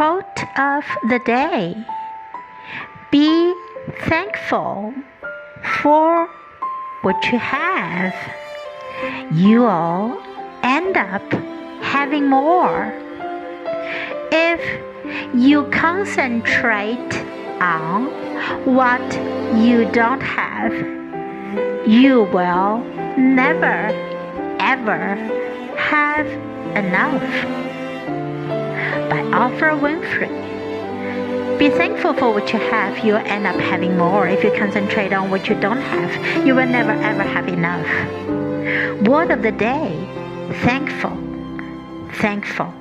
Quote of the day Be thankful for what you have. You'll end up having more. If you concentrate on what you don't have, you will never ever have enough. Oprah Winfrey. Be thankful for what you have, you'll end up having more. If you concentrate on what you don't have, you will never ever have enough. Word of the day thankful, thankful.